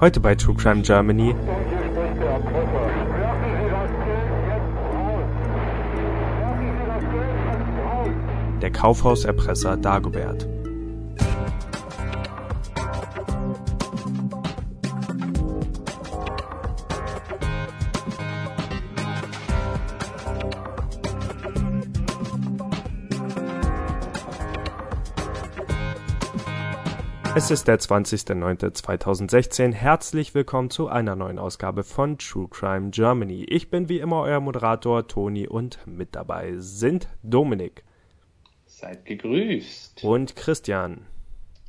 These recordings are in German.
Heute bei True Crime Germany. Der Kaufhauserpresser Dagobert. Es ist der 20.09.2016. Herzlich willkommen zu einer neuen Ausgabe von True Crime Germany. Ich bin wie immer euer Moderator Toni und mit dabei sind Dominik. Seid gegrüßt. Und Christian.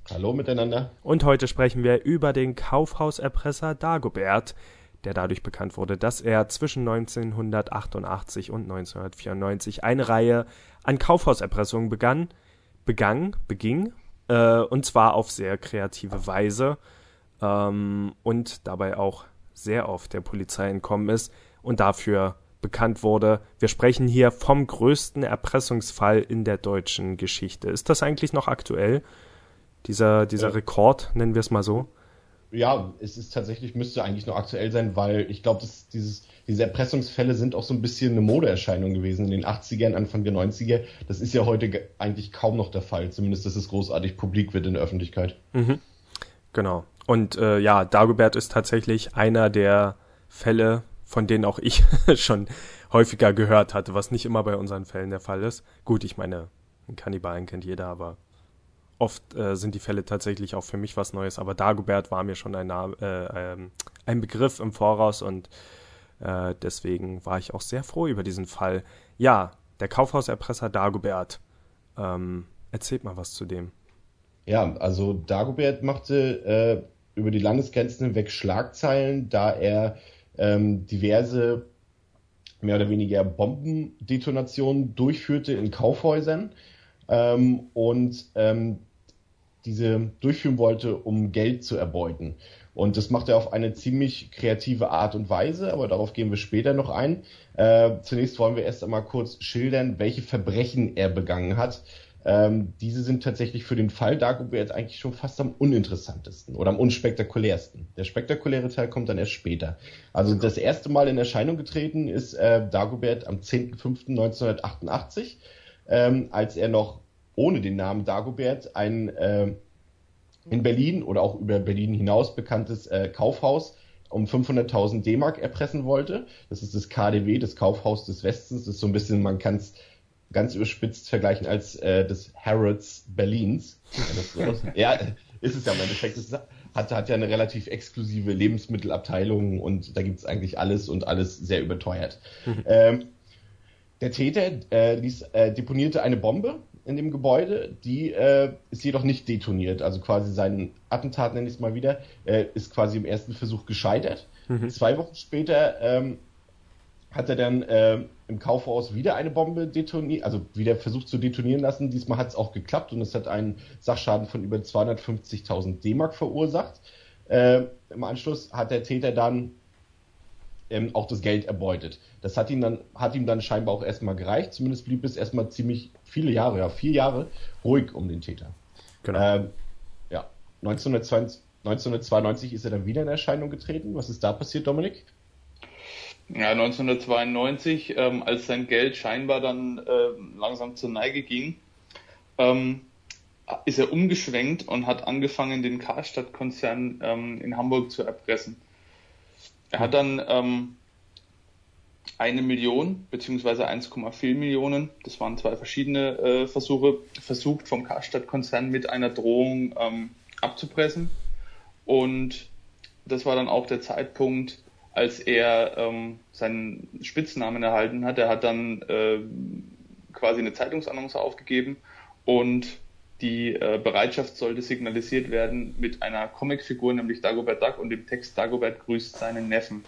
Hallo miteinander. Und heute sprechen wir über den Kaufhauserpresser Dagobert, der dadurch bekannt wurde, dass er zwischen 1988 und 1994 eine Reihe an Kaufhauserpressungen begann, begann, beging äh, und zwar auf sehr kreative Weise ähm, und dabei auch sehr oft der Polizei entkommen ist und dafür bekannt wurde. Wir sprechen hier vom größten Erpressungsfall in der deutschen Geschichte. Ist das eigentlich noch aktuell? Dieser, dieser ja. Rekord, nennen wir es mal so? Ja, es ist tatsächlich, müsste eigentlich noch aktuell sein, weil ich glaube, dieses diese Erpressungsfälle sind auch so ein bisschen eine Modeerscheinung gewesen in den 80ern, Anfang der 90er. Das ist ja heute eigentlich kaum noch der Fall, zumindest dass es großartig publik wird in der Öffentlichkeit. Mhm. Genau. Und äh, ja, Dagobert ist tatsächlich einer der Fälle, von denen auch ich schon häufiger gehört hatte, was nicht immer bei unseren Fällen der Fall ist. Gut, ich meine, Kannibalen kennt jeder, aber oft äh, sind die Fälle tatsächlich auch für mich was Neues. Aber Dagobert war mir schon ein, äh, ähm, ein Begriff im Voraus und äh, deswegen war ich auch sehr froh über diesen Fall. Ja, der Kaufhauserpresser Dagobert. Ähm, erzählt mal was zu dem. Ja, also Dagobert machte äh, über die Landesgrenzen hinweg Schlagzeilen, da er ähm, diverse mehr oder weniger Bombendetonationen durchführte in Kaufhäusern ähm, und ähm, diese durchführen wollte, um Geld zu erbeuten. Und das macht er auf eine ziemlich kreative Art und Weise, aber darauf gehen wir später noch ein. Äh, zunächst wollen wir erst einmal kurz schildern, welche Verbrechen er begangen hat. Ähm, diese sind tatsächlich für den Fall Dagobert eigentlich schon fast am uninteressantesten oder am unspektakulärsten. Der spektakuläre Teil kommt dann erst später. Also das erste Mal in Erscheinung getreten ist äh, Dagobert am 10.05.1988, ähm, als er noch ohne den Namen Dagobert ein äh, in Berlin oder auch über Berlin hinaus bekanntes äh, Kaufhaus um 500.000 D-Mark erpressen wollte. Das ist das KDW, das Kaufhaus des Westens. Das ist so ein bisschen, man kann es ganz überspitzt vergleichen als äh, das Harrods Berlins. ja, ist es ja im Endeffekt. Es hat, hat ja eine relativ exklusive Lebensmittelabteilung und da gibt es eigentlich alles und alles sehr überteuert. Mhm. Ähm, der Täter äh, ließ, äh, deponierte eine Bombe in dem Gebäude, die äh, ist jedoch nicht detoniert. Also quasi sein Attentat, nenne ich es mal wieder, äh, ist quasi im ersten Versuch gescheitert. Mhm. Zwei Wochen später ähm, hat er dann äh, im Kaufhaus wieder eine Bombe detoniert, also wieder versucht zu detonieren lassen. Diesmal hat es auch geklappt und es hat einen Sachschaden von über 250.000 D-Mark verursacht. Äh, Im Anschluss hat der Täter dann ähm, auch das Geld erbeutet. Das hat ihm dann, hat ihm dann scheinbar auch erstmal gereicht. Zumindest blieb es erstmal ziemlich viele Jahre, ja, vier Jahre ruhig um den Täter. Genau. Ähm, ja, 1992, 1992 ist er dann wieder in Erscheinung getreten. Was ist da passiert, Dominik? Ja, 1992, ähm, als sein Geld scheinbar dann äh, langsam zur Neige ging, ähm, ist er umgeschwenkt und hat angefangen, den Karstadt-Konzern ähm, in Hamburg zu erpressen. Er hat dann ähm, eine Million beziehungsweise 1,4 Millionen, das waren zwei verschiedene äh, Versuche, versucht vom Karstadt-Konzern mit einer Drohung ähm, abzupressen. Und das war dann auch der Zeitpunkt, als er ähm, seinen Spitznamen erhalten hat. Er hat dann äh, quasi eine Zeitungsannonce aufgegeben und die äh, Bereitschaft sollte signalisiert werden mit einer Comicfigur, nämlich Dagobert Duck und dem Text Dagobert grüßt seinen Neffen.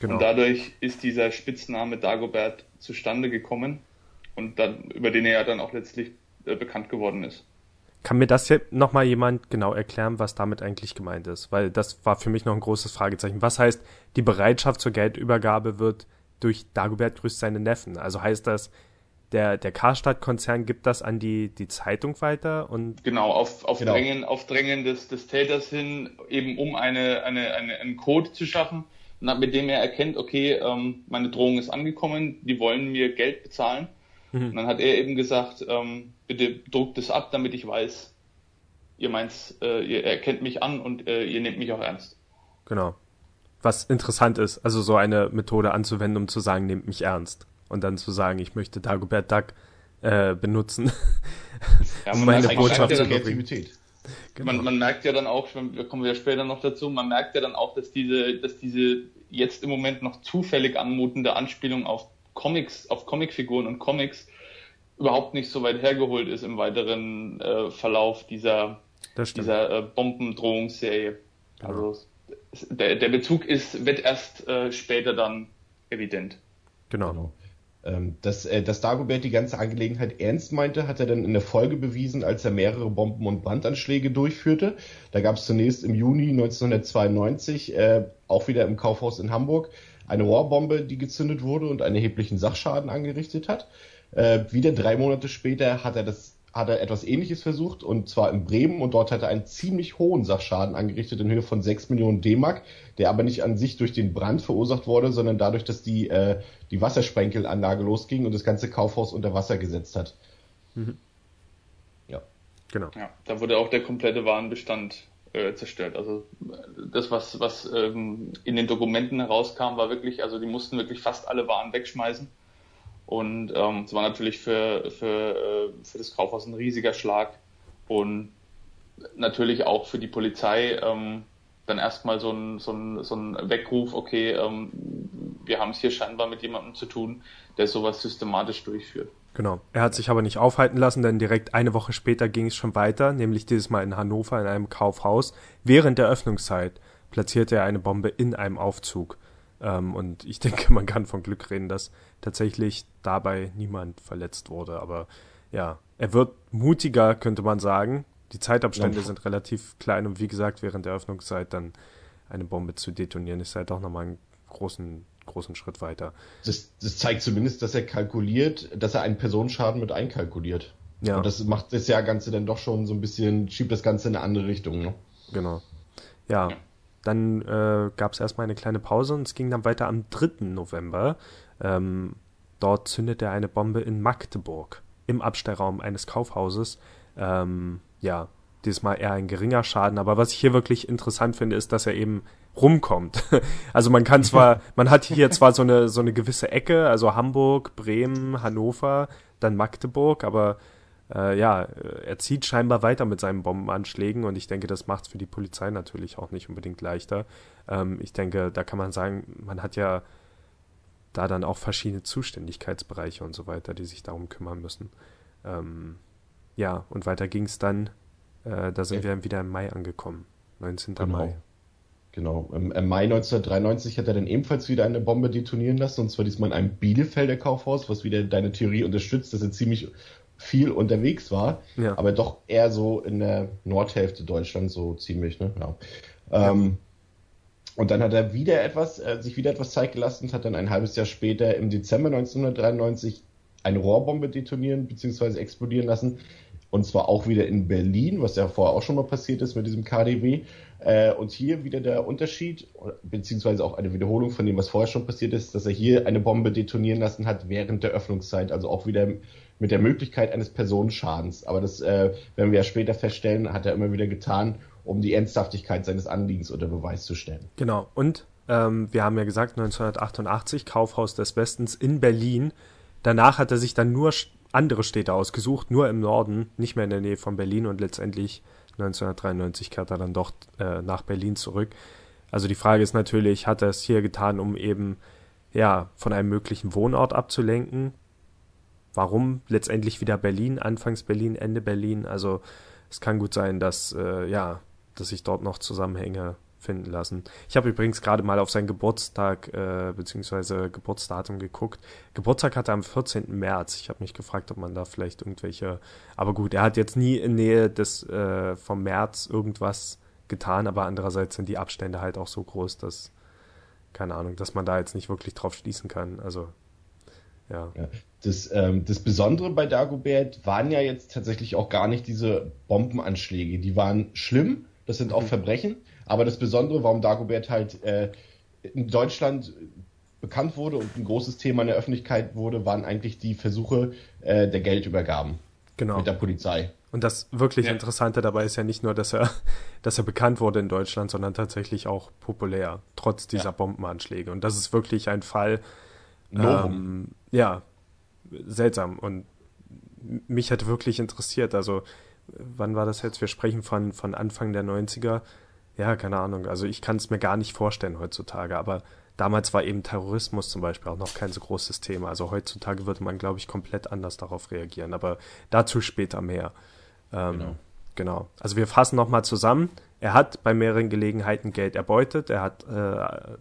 Genau. Und dadurch ist dieser Spitzname Dagobert zustande gekommen und dann, über den er ja dann auch letztlich äh, bekannt geworden ist. Kann mir das jetzt nochmal jemand genau erklären, was damit eigentlich gemeint ist? Weil das war für mich noch ein großes Fragezeichen. Was heißt, die Bereitschaft zur Geldübergabe wird durch Dagobert grüßt seine Neffen? Also heißt das, der, der Karstadt-Konzern gibt das an die, die Zeitung weiter und. Genau, auf, auf genau. Drängen, auf Drängen des, des Täters hin, eben um eine, eine, eine, einen Code zu schaffen, mit dem er erkennt, okay, ähm, meine Drohung ist angekommen, die wollen mir Geld bezahlen. Mhm. Und dann hat er eben gesagt, ähm, bitte druckt es ab, damit ich weiß, ihr meint, äh, ihr erkennt mich an und äh, ihr nehmt mich auch ernst. Genau. Was interessant ist, also so eine Methode anzuwenden, um zu sagen, nehmt mich ernst und dann zu sagen, ich möchte Dagobert Duck äh, benutzen, ja, um meine Botschaft zu Kreativität. Genau. Man, man merkt ja dann auch, da kommen wir ja später noch dazu, man merkt ja dann auch, dass diese, dass diese jetzt im Moment noch zufällig anmutende Anspielung auf Comics, auf Comicfiguren und Comics überhaupt nicht so weit hergeholt ist im weiteren äh, Verlauf dieser, dieser äh, Bombendrohungsserie. Genau. Also der, der Bezug ist, wird erst äh, später dann evident. Genau. Ähm, dass, äh, dass Dagobert die ganze Angelegenheit ernst meinte, hat er dann in der Folge bewiesen, als er mehrere Bomben- und Brandanschläge durchführte. Da gab es zunächst im Juni 1992, äh, auch wieder im Kaufhaus in Hamburg, eine Rohrbombe, die gezündet wurde und einen erheblichen Sachschaden angerichtet hat. Äh, wieder drei Monate später hat er das hat er etwas ähnliches versucht und zwar in Bremen und dort hat er einen ziemlich hohen Sachschaden angerichtet in Höhe von 6 Millionen D-Mark, der aber nicht an sich durch den Brand verursacht wurde, sondern dadurch, dass die, äh, die Wassersprenkelanlage losging und das ganze Kaufhaus unter Wasser gesetzt hat. Mhm. Ja. Genau. Ja, da wurde auch der komplette Warenbestand äh, zerstört. Also das, was, was ähm, in den Dokumenten herauskam, war wirklich, also die mussten wirklich fast alle Waren wegschmeißen und ähm, es war natürlich für, für, äh, für das Kaufhaus ein riesiger Schlag und natürlich auch für die Polizei ähm, dann erstmal so ein, so, ein, so ein Weckruf, okay, ähm, wir haben es hier scheinbar mit jemandem zu tun, der sowas systematisch durchführt. Genau. Er hat sich aber nicht aufhalten lassen, denn direkt eine Woche später ging es schon weiter, nämlich dieses Mal in Hannover in einem Kaufhaus. Während der Öffnungszeit platzierte er eine Bombe in einem Aufzug. Ähm, und ich denke, man kann von Glück reden, dass tatsächlich dabei niemand verletzt wurde. Aber ja, er wird mutiger, könnte man sagen. Die Zeitabstände ja. sind relativ klein und wie gesagt, während der Öffnungszeit dann eine Bombe zu detonieren, ist halt auch nochmal einen großen, großen Schritt weiter. Das, das zeigt zumindest, dass er kalkuliert, dass er einen Personenschaden mit einkalkuliert. Ja. Und das macht das ja Ganze dann doch schon so ein bisschen, schiebt das Ganze in eine andere Richtung. Ne? Genau. Ja, dann äh, gab es erstmal eine kleine Pause und es ging dann weiter am 3. November. Ähm, dort zündet er eine Bombe in Magdeburg im Abstellraum eines Kaufhauses. Ähm, ja, diesmal eher ein geringer Schaden. Aber was ich hier wirklich interessant finde, ist, dass er eben rumkommt. Also man kann zwar, man hat hier zwar so eine so eine gewisse Ecke, also Hamburg, Bremen, Hannover, dann Magdeburg, aber äh, ja, er zieht scheinbar weiter mit seinen Bombenanschlägen und ich denke, das macht es für die Polizei natürlich auch nicht unbedingt leichter. Ähm, ich denke, da kann man sagen, man hat ja da dann auch verschiedene Zuständigkeitsbereiche und so weiter, die sich darum kümmern müssen. Ähm, ja, und weiter ging es dann, äh, da sind ja. wir wieder im Mai angekommen, 19. Genau. Mai. Genau, im, im, Mai 1993 hat er dann ebenfalls wieder eine Bombe detonieren lassen, und zwar diesmal in einem Bielefelder Kaufhaus, was wieder deine Theorie unterstützt, dass er ziemlich viel unterwegs war, ja. aber doch eher so in der Nordhälfte Deutschlands so ziemlich, ne? Ja. Ähm, und dann hat er wieder etwas, äh, sich wieder etwas Zeit gelassen und hat dann ein halbes Jahr später im Dezember 1993 eine Rohrbombe detonieren bzw. explodieren lassen. Und zwar auch wieder in Berlin, was ja vorher auch schon mal passiert ist mit diesem KDW. Äh, und hier wieder der Unterschied, beziehungsweise auch eine Wiederholung von dem, was vorher schon passiert ist, dass er hier eine Bombe detonieren lassen hat während der Öffnungszeit. Also auch wieder mit der Möglichkeit eines Personenschadens. Aber das äh, werden wir ja später feststellen, hat er immer wieder getan, um die Ernsthaftigkeit seines Anliegens unter Beweis zu stellen. Genau. Und ähm, wir haben ja gesagt, 1988 Kaufhaus des Westens in Berlin. Danach hat er sich dann nur andere Städte ausgesucht, nur im Norden, nicht mehr in der Nähe von Berlin und letztendlich 1993 kehrt er dann doch äh, nach Berlin zurück. Also die Frage ist natürlich, hat er es hier getan, um eben ja von einem möglichen Wohnort abzulenken? warum letztendlich wieder Berlin, anfangs Berlin, Ende Berlin. Also es kann gut sein, dass äh, ja, dass sich dort noch Zusammenhänge finden lassen. Ich habe übrigens gerade mal auf seinen Geburtstag äh, bzw. Geburtsdatum geguckt. Geburtstag hatte er am 14. März. Ich habe mich gefragt, ob man da vielleicht irgendwelche. Aber gut, er hat jetzt nie in Nähe des äh, vom März irgendwas getan, aber andererseits sind die Abstände halt auch so groß, dass keine Ahnung, dass man da jetzt nicht wirklich drauf schließen kann. Also Ja. ja. Das, ähm, das Besondere bei Dagobert waren ja jetzt tatsächlich auch gar nicht diese Bombenanschläge. Die waren schlimm, das sind auch mhm. Verbrechen, aber das Besondere, warum Dagobert halt äh, in Deutschland bekannt wurde und ein großes Thema in der Öffentlichkeit wurde, waren eigentlich die Versuche äh, der Geldübergaben genau. mit der Polizei. Und das wirklich ja. Interessante dabei ist ja nicht nur, dass er, dass er bekannt wurde in Deutschland, sondern tatsächlich auch populär, trotz dieser ja. Bombenanschläge. Und das ist wirklich ein Fall, ähm, ja, seltsam. Und mich hat wirklich interessiert, also wann war das jetzt? Wir sprechen von, von Anfang der 90er. Ja, keine Ahnung. Also ich kann es mir gar nicht vorstellen heutzutage, aber damals war eben Terrorismus zum Beispiel auch noch kein so großes Thema. Also heutzutage würde man, glaube ich, komplett anders darauf reagieren. Aber dazu später mehr. Ähm, genau. genau. Also wir fassen nochmal zusammen. Er hat bei mehreren Gelegenheiten Geld erbeutet. Er hat äh,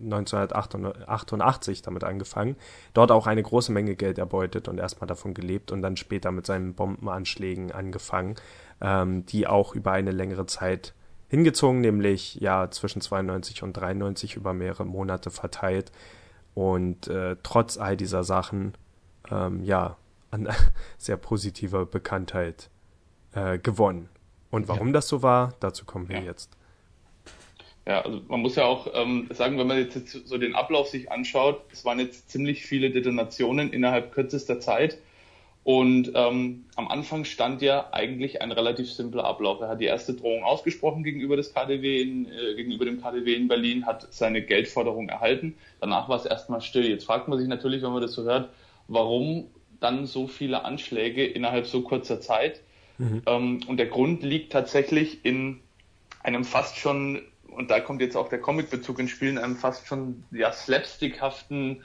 1988 damit angefangen, dort auch eine große Menge Geld erbeutet und erstmal davon gelebt und dann später mit seinen Bombenanschlägen angefangen, ähm, die auch über eine längere Zeit hingezogen, nämlich ja zwischen 92 und 93 über mehrere Monate verteilt und äh, trotz all dieser Sachen ähm, ja an sehr positiver Bekanntheit äh, gewonnen. Und warum ja. das so war, dazu kommen wir ja. jetzt. Ja, also man muss ja auch ähm, sagen, wenn man jetzt so den Ablauf sich anschaut, es waren jetzt ziemlich viele Detonationen innerhalb kürzester Zeit. Und ähm, am Anfang stand ja eigentlich ein relativ simpler Ablauf. Er hat die erste Drohung ausgesprochen gegenüber, des KDW in, äh, gegenüber dem KDW in Berlin, hat seine Geldforderung erhalten. Danach war es erstmal still. Jetzt fragt man sich natürlich, wenn man das so hört, warum dann so viele Anschläge innerhalb so kurzer Zeit. Mhm. Ähm, und der Grund liegt tatsächlich in einem fast schon, und da kommt jetzt auch der Comic-Bezug ins Spiel, in einem fast schon ja, slapstickhaften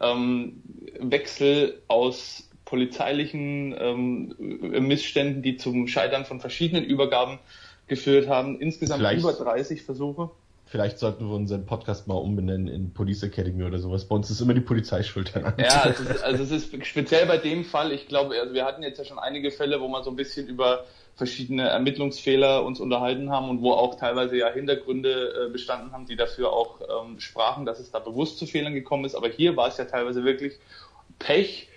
ähm, Wechsel aus polizeilichen ähm, Missständen, die zum Scheitern von verschiedenen Übergaben geführt haben. Insgesamt vielleicht, über 30 Versuche. Vielleicht sollten wir unseren Podcast mal umbenennen in Police Academy oder sowas. Bei uns ist immer die Polizei schuld daran. Ja, ist, also es ist speziell bei dem Fall, ich glaube, also wir hatten jetzt ja schon einige Fälle, wo man so ein bisschen über verschiedene Ermittlungsfehler uns unterhalten haben und wo auch teilweise ja Hintergründe äh, bestanden haben, die dafür auch ähm, sprachen, dass es da bewusst zu Fehlern gekommen ist. Aber hier war es ja teilweise wirklich Pech,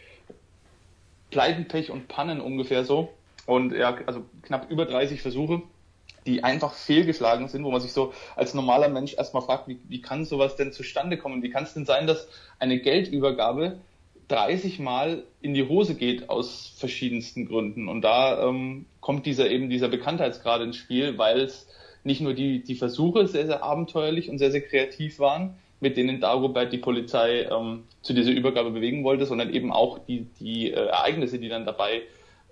Pleitenpech und Pannen ungefähr so. Und ja, also knapp über 30 Versuche, die einfach fehlgeschlagen sind, wo man sich so als normaler Mensch erstmal fragt, wie, wie kann sowas denn zustande kommen? Wie kann es denn sein, dass eine Geldübergabe 30 Mal in die Hose geht aus verschiedensten Gründen? Und da ähm, kommt dieser eben dieser Bekanntheitsgrad ins Spiel, weil es nicht nur die, die Versuche sehr, sehr abenteuerlich und sehr, sehr kreativ waren, mit denen Dagobert die Polizei ähm, zu dieser Übergabe bewegen wollte, sondern eben auch die, die äh, Ereignisse, die dann dabei,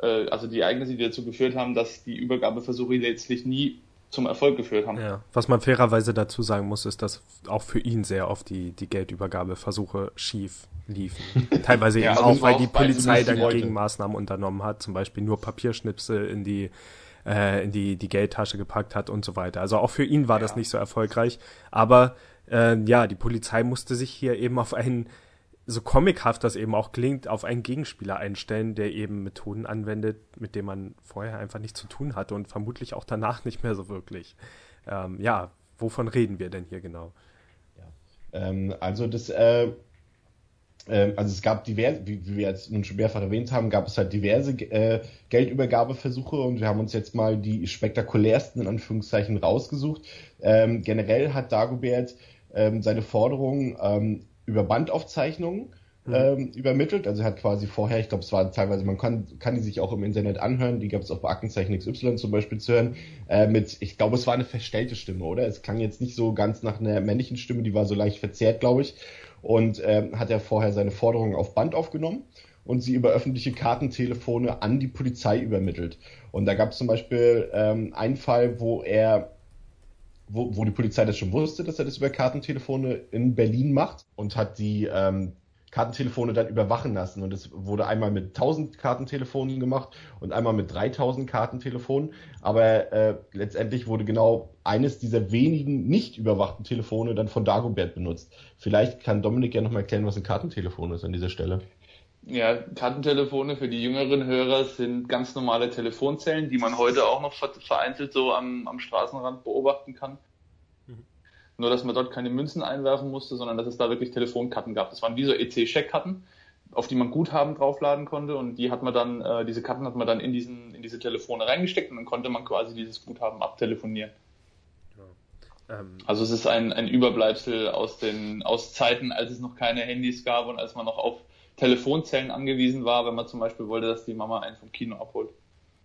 äh, also die Ereignisse, die dazu geführt haben, dass die Übergabeversuche letztlich nie zum Erfolg geführt haben. Ja. Was man fairerweise dazu sagen muss, ist, dass auch für ihn sehr oft die, die Geldübergabeversuche schief liefen. Teilweise ja, eben also auch, weil die Polizei dann Gegenmaßnahmen unternommen hat, zum Beispiel nur Papierschnipsel in die äh, in die, die Geldtasche gepackt hat und so weiter. Also auch für ihn war ja. das nicht so erfolgreich. Aber äh, ja, die Polizei musste sich hier eben auf einen, so comichaft das eben auch klingt, auf einen Gegenspieler einstellen, der eben Methoden anwendet, mit denen man vorher einfach nichts zu tun hatte und vermutlich auch danach nicht mehr so wirklich. Ähm, ja, wovon reden wir denn hier genau? Ja. Ähm, also das äh, ähm, also es gab diverse, wie, wir jetzt nun schon mehrfach erwähnt haben, gab es halt diverse äh, Geldübergabeversuche und wir haben uns jetzt mal die spektakulärsten in Anführungszeichen rausgesucht. Ähm, generell hat Dagobert ähm, seine Forderungen ähm, über Bandaufzeichnungen mhm. ähm, übermittelt. Also er hat quasi vorher, ich glaube, es war teilweise, man kann, kann die sich auch im Internet anhören, die gab es auch bei Aktenzeichen XY zum Beispiel zu hören, äh, mit, ich glaube, es war eine verstellte Stimme, oder? Es klang jetzt nicht so ganz nach einer männlichen Stimme, die war so leicht verzerrt, glaube ich. Und äh, hat er vorher seine Forderungen auf Band aufgenommen und sie über öffentliche Kartentelefone an die Polizei übermittelt. Und da gab es zum Beispiel ähm, einen Fall, wo er wo, wo die Polizei das schon wusste, dass er das über Kartentelefone in Berlin macht und hat die ähm, Kartentelefone dann überwachen lassen. Und es wurde einmal mit 1000 Kartentelefonen gemacht und einmal mit 3000 Kartentelefonen. Aber äh, letztendlich wurde genau eines dieser wenigen nicht überwachten Telefone dann von Dagobert benutzt. Vielleicht kann Dominik ja nochmal erklären, was ein Kartentelefon ist an dieser Stelle. Ja, Kartentelefone für die jüngeren Hörer sind ganz normale Telefonzellen, die man heute auch noch vereinzelt so am, am Straßenrand beobachten kann. Nur, dass man dort keine Münzen einwerfen musste, sondern dass es da wirklich Telefonkarten gab. Das waren wie so EC-Scheckkarten, auf die man Guthaben draufladen konnte und die hat man dann, äh, diese Karten hat man dann in diesen, in diese Telefone reingesteckt und dann konnte man quasi dieses Guthaben abtelefonieren. Ja. Ähm, also es ist ein, ein Überbleibsel aus den, aus Zeiten, als es noch keine Handys gab und als man noch auf Telefonzellen angewiesen war, wenn man zum Beispiel wollte, dass die Mama einen vom Kino abholt.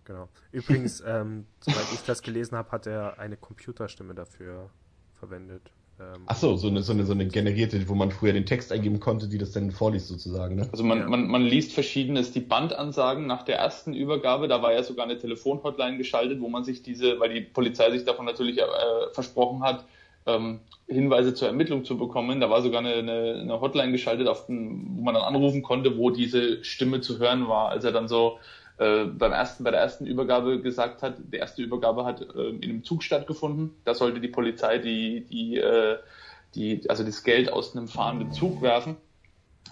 Genau. Übrigens, ähm, soweit ich das gelesen habe, hat er eine Computerstimme dafür verwendet. Ähm, Ach so, so eine, so, eine, so eine generierte, wo man früher den Text eingeben konnte, die das dann vorliest sozusagen. Ne? Also man, ja. man, man liest verschiedenes, die Bandansagen nach der ersten Übergabe, da war ja sogar eine Telefonhotline geschaltet, wo man sich diese, weil die Polizei sich davon natürlich äh, versprochen hat, ähm, Hinweise zur Ermittlung zu bekommen. Da war sogar eine, eine, Hotline geschaltet, den, wo man dann anrufen konnte, wo diese Stimme zu hören war, als er dann so äh, beim ersten, bei der ersten Übergabe gesagt hat, die erste Übergabe hat äh, in einem Zug stattgefunden. Da sollte die Polizei die, die, äh, die, also das Geld aus einem fahrenden Zug werfen.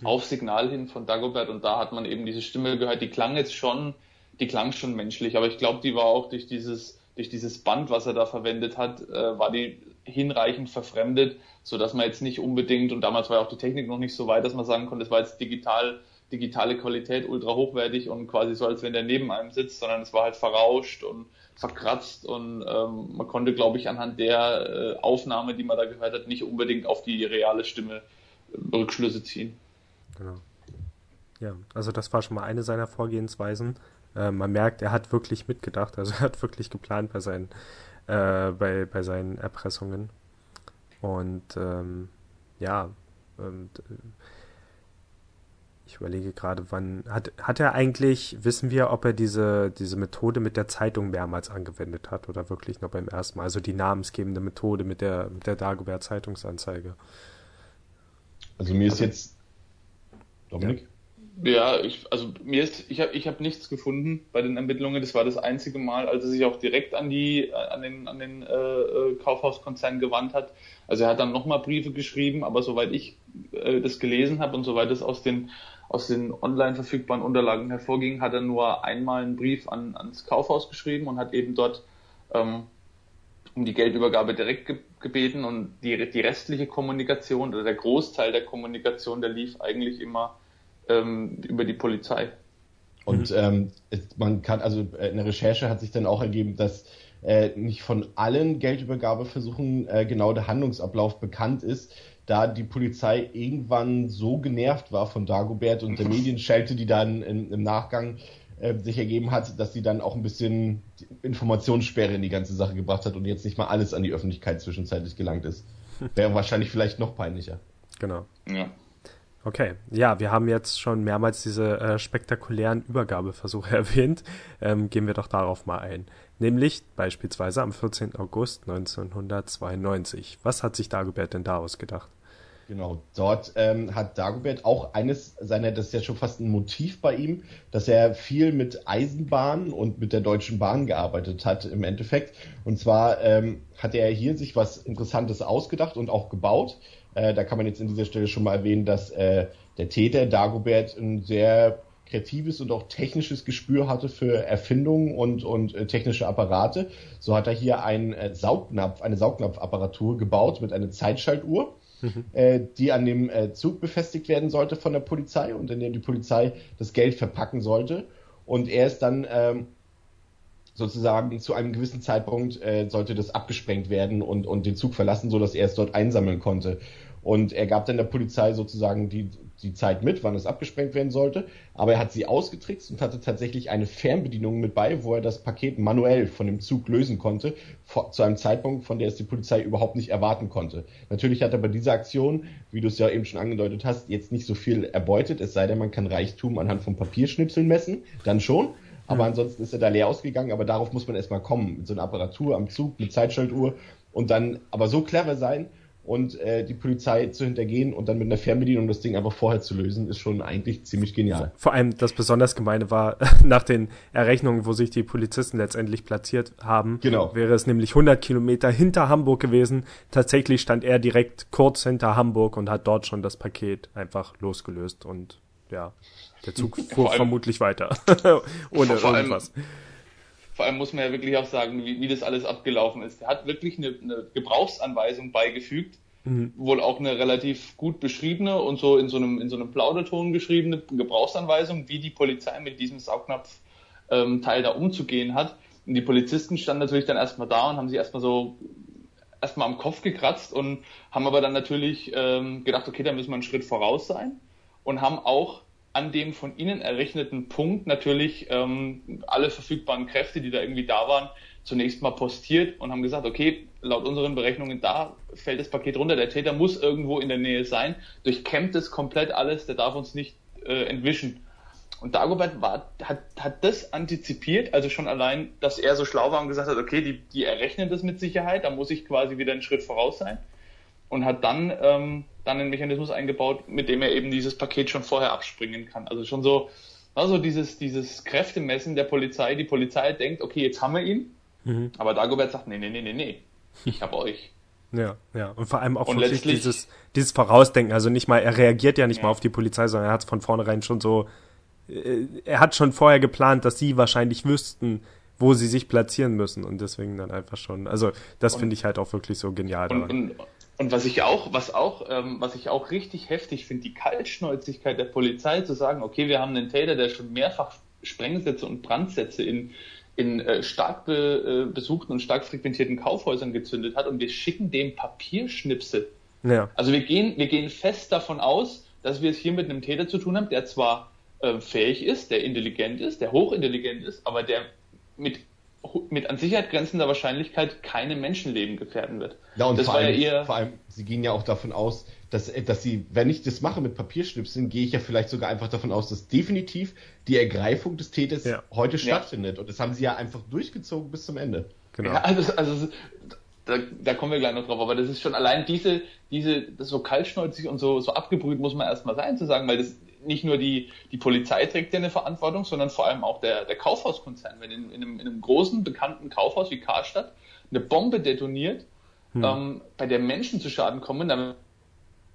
Auf Signal hin von Dagobert und da hat man eben diese Stimme gehört, die klang jetzt schon, die klang schon menschlich, aber ich glaube, die war auch durch dieses, durch dieses Band, was er da verwendet hat, äh, war die hinreichend verfremdet, so dass man jetzt nicht unbedingt, und damals war ja auch die Technik noch nicht so weit, dass man sagen konnte, es war jetzt digital digitale Qualität ultra hochwertig und quasi so, als wenn der neben einem sitzt, sondern es war halt verrauscht und verkratzt und ähm, man konnte, glaube ich, anhand der äh, Aufnahme, die man da gehört hat, nicht unbedingt auf die reale Stimme äh, Rückschlüsse ziehen. Genau. Ja, also das war schon mal eine seiner Vorgehensweisen. Äh, man merkt, er hat wirklich mitgedacht, also er hat wirklich geplant bei seinen, äh, bei, bei seinen Erpressungen. Und ähm, ja, und, äh, ich überlege gerade, wann hat, hat er eigentlich, wissen wir, ob er diese, diese Methode mit der Zeitung mehrmals angewendet hat oder wirklich nur beim ersten Mal? Also die namensgebende Methode mit der, mit der Dagobert Zeitungsanzeige. Also mir ist also, jetzt Dominik? Ja, ich, also mir ist, ich habe ich hab nichts gefunden bei den Ermittlungen. Das war das einzige Mal, als er sich auch direkt an die, an den, an den äh, äh Kaufhauskonzern gewandt hat. Also er hat dann nochmal Briefe geschrieben, aber soweit ich äh, das gelesen habe und soweit es aus den aus den online verfügbaren Unterlagen hervorging, hat er nur einmal einen Brief an, ans Kaufhaus geschrieben und hat eben dort ähm, um die Geldübergabe direkt ge gebeten und die, die restliche Kommunikation oder der Großteil der Kommunikation, der lief eigentlich immer ähm, über die Polizei. Und ähm, man kann, also äh, eine Recherche hat sich dann auch ergeben, dass äh, nicht von allen Geldübergabeversuchen äh, genau der Handlungsablauf bekannt ist da die Polizei irgendwann so genervt war von Dagobert und der Medienschelte, die dann in, im Nachgang äh, sich ergeben hat, dass sie dann auch ein bisschen Informationssperre in die ganze Sache gebracht hat und jetzt nicht mal alles an die Öffentlichkeit zwischenzeitlich gelangt ist. Wäre wahrscheinlich vielleicht noch peinlicher. Genau. Ja. Okay, ja, wir haben jetzt schon mehrmals diese äh, spektakulären Übergabeversuche erwähnt. Ähm, gehen wir doch darauf mal ein. Nämlich beispielsweise am 14. August 1992. Was hat sich Dagobert denn da ausgedacht? Genau, dort ähm, hat Dagobert auch eines seiner, das ist ja schon fast ein Motiv bei ihm, dass er viel mit Eisenbahnen und mit der Deutschen Bahn gearbeitet hat im Endeffekt. Und zwar ähm, hat er hier sich was Interessantes ausgedacht und auch gebaut. Äh, da kann man jetzt in dieser Stelle schon mal erwähnen, dass äh, der Täter Dagobert ein sehr kreatives und auch technisches Gespür hatte für Erfindungen und, und äh, technische Apparate. So hat er hier ein äh, Saugnapf, eine Saugnapfapparatur gebaut mit einer Zeitschaltuhr mhm. äh, die an dem äh, Zug befestigt werden sollte von der Polizei und in dem die Polizei das Geld verpacken sollte. Und er ist dann ähm, sozusagen zu einem gewissen Zeitpunkt äh, sollte das abgesprengt werden und, und den Zug verlassen, sodass er es dort einsammeln konnte. Und er gab dann der Polizei sozusagen die, die Zeit mit, wann es abgesprengt werden sollte. Aber er hat sie ausgetrickst und hatte tatsächlich eine Fernbedienung mit bei, wo er das Paket manuell von dem Zug lösen konnte, vor, zu einem Zeitpunkt, von der es die Polizei überhaupt nicht erwarten konnte. Natürlich hat er bei dieser Aktion, wie du es ja eben schon angedeutet hast, jetzt nicht so viel erbeutet, es sei denn, man kann Reichtum anhand von Papierschnipseln messen, dann schon. Aber mhm. ansonsten ist er da leer ausgegangen, aber darauf muss man erstmal kommen, mit so einer Apparatur am Zug, mit Zeitschaltuhr und dann aber so clever sein, und äh, die Polizei zu hintergehen und dann mit einer Fernbedienung das Ding einfach vorher zu lösen, ist schon eigentlich ziemlich genial. Vor allem das besonders gemeine war, nach den Errechnungen, wo sich die Polizisten letztendlich platziert haben, genau. wäre es nämlich 100 Kilometer hinter Hamburg gewesen. Tatsächlich stand er direkt kurz hinter Hamburg und hat dort schon das Paket einfach losgelöst und ja, der Zug fuhr vermutlich weiter, ohne vor irgendwas. Allem, vor allem muss man ja wirklich auch sagen, wie, wie das alles abgelaufen ist. Er hat wirklich eine, eine Gebrauchsanweisung beigefügt, mhm. wohl auch eine relativ gut beschriebene und so in so einem, in so einem Plauderton geschriebene Gebrauchsanweisung, wie die Polizei mit diesem Saugnapfteil ähm, da umzugehen hat. Und die Polizisten standen natürlich dann erstmal da und haben sich erstmal so erstmal am Kopf gekratzt und haben aber dann natürlich ähm, gedacht, okay, da müssen wir einen Schritt voraus sein und haben auch an dem von ihnen errechneten Punkt natürlich ähm, alle verfügbaren Kräfte, die da irgendwie da waren, zunächst mal postiert und haben gesagt, okay, laut unseren Berechnungen da fällt das Paket runter, der Täter muss irgendwo in der Nähe sein, durchkämmt es komplett alles, der darf uns nicht äh, entwischen. Und Dagobert war, hat, hat das antizipiert, also schon allein, dass er so schlau war und gesagt hat, okay, die, die errechnen das mit Sicherheit, da muss ich quasi wieder einen Schritt voraus sein. Und hat dann, ähm, dann einen Mechanismus eingebaut, mit dem er eben dieses Paket schon vorher abspringen kann. Also schon so, also dieses, dieses Kräftemessen der Polizei. Die Polizei denkt, okay, jetzt haben wir ihn. Mhm. Aber Dagobert sagt, nee, nee, nee, nee, nee, ich habe euch. Ja, ja. Und vor allem auch und wirklich dieses, dieses Vorausdenken. Also nicht mal, er reagiert ja nicht ja. mal auf die Polizei, sondern er hat es von vornherein schon so äh, er hat schon vorher geplant, dass sie wahrscheinlich wüssten, wo sie sich platzieren müssen und deswegen dann einfach schon. Also das finde ich halt auch wirklich so genial. Und, und, und, was ich auch, was auch, ähm, was ich auch richtig heftig finde, die Kaltschnäuzigkeit der Polizei zu sagen, okay, wir haben einen Täter, der schon mehrfach Sprengsätze und Brandsätze in in äh, stark be, äh, besuchten und stark frequentierten Kaufhäusern gezündet hat und wir schicken dem Papierschnipsel. Ja. Also wir gehen, wir gehen fest davon aus, dass wir es hier mit einem Täter zu tun haben, der zwar äh, fähig ist, der intelligent ist, der hochintelligent ist, aber der mit mit an Sicherheit grenzender Wahrscheinlichkeit keine Menschenleben gefährden wird. Ja, und das vor, allem, ja eher... vor allem, sie gehen ja auch davon aus, dass, dass sie, wenn ich das mache mit Papierschnipseln, gehe ich ja vielleicht sogar einfach davon aus, dass definitiv die Ergreifung des Täters ja. heute stattfindet. Ja. Und das haben sie ja einfach durchgezogen bis zum Ende. Genau. Ja, also, also da, da kommen wir gleich noch drauf, aber das ist schon allein diese, diese, das so kaltschnäuzig und so, so abgebrüht muss man erstmal sein zu sagen, weil das nicht nur die, die Polizei trägt ja eine Verantwortung, sondern vor allem auch der, der Kaufhauskonzern. Wenn in, in, einem, in einem großen, bekannten Kaufhaus wie Karstadt eine Bombe detoniert, hm. ähm, bei der Menschen zu Schaden kommen, dann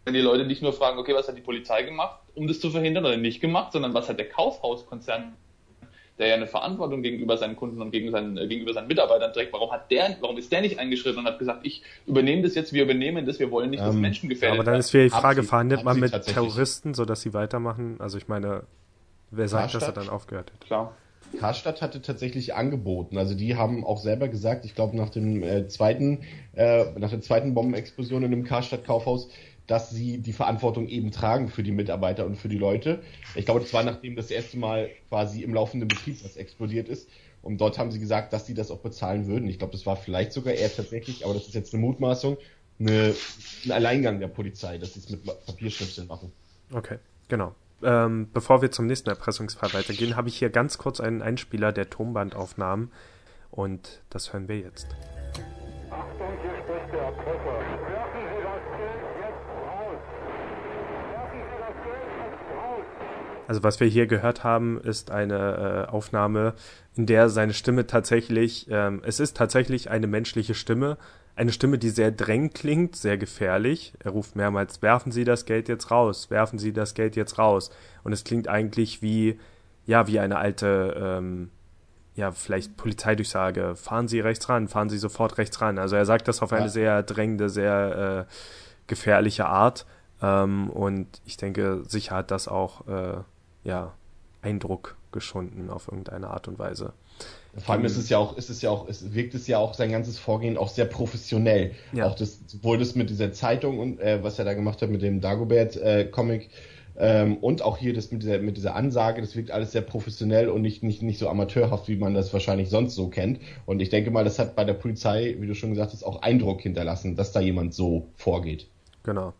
wenn die Leute nicht nur fragen, okay, was hat die Polizei gemacht, um das zu verhindern oder nicht gemacht, sondern was hat der Kaufhauskonzern der ja eine Verantwortung gegenüber seinen Kunden und gegen seinen, äh, gegenüber seinen Mitarbeitern trägt. Warum hat der, warum ist der nicht eingeschritten und hat gesagt, ich übernehme das jetzt, wir übernehmen das, wir wollen nicht, dass ähm, Menschen gefährdet werden. Aber dann ist wieder die Frage, verhandelt man mit Terroristen, sodass sie weitermachen? Also ich meine, wer sagt, Karstadt? dass er dann aufgehört hat? Klar. Karstadt hatte tatsächlich angeboten. Also die haben auch selber gesagt, ich glaube nach dem äh, zweiten, äh, nach der zweiten Bombenexplosion in dem Karstadt Kaufhaus, dass sie die Verantwortung eben tragen für die Mitarbeiter und für die Leute. Ich glaube, das war nachdem das erste Mal quasi im laufenden Betrieb was explodiert ist. Und dort haben sie gesagt, dass sie das auch bezahlen würden. Ich glaube, das war vielleicht sogar eher tatsächlich, aber das ist jetzt eine Mutmaßung, eine, ein Alleingang der Polizei, dass sie es mit Papierschnipseln machen. Okay, genau. Ähm, bevor wir zum nächsten Erpressungsfall weitergehen, habe ich hier ganz kurz einen Einspieler der Tonbandaufnahmen und das hören wir jetzt. Achtung, hier spricht der Erpresser. Also was wir hier gehört haben, ist eine äh, Aufnahme, in der seine Stimme tatsächlich, ähm, es ist tatsächlich eine menschliche Stimme, eine Stimme, die sehr drängend klingt, sehr gefährlich. Er ruft mehrmals, werfen Sie das Geld jetzt raus, werfen Sie das Geld jetzt raus. Und es klingt eigentlich wie, ja, wie eine alte, ähm, ja, vielleicht Polizeidurchsage, fahren Sie rechts ran, fahren Sie sofort rechts ran. Also er sagt das auf eine sehr drängende, sehr äh, gefährliche Art. Ähm, und ich denke, sicher hat das auch äh, ja, Eindruck geschunden auf irgendeine Art und Weise. Vor allem ist es ja auch, ist es ja auch, es wirkt es ja auch sein ganzes Vorgehen auch sehr professionell. Ja. Auch das, sowohl das mit dieser Zeitung und äh, was er da gemacht hat mit dem Dagobert äh, Comic ähm, und auch hier das mit dieser mit dieser Ansage, das wirkt alles sehr professionell und nicht nicht nicht so amateurhaft, wie man das wahrscheinlich sonst so kennt. Und ich denke mal, das hat bei der Polizei, wie du schon gesagt hast, auch Eindruck hinterlassen, dass da jemand so vorgeht. Genau.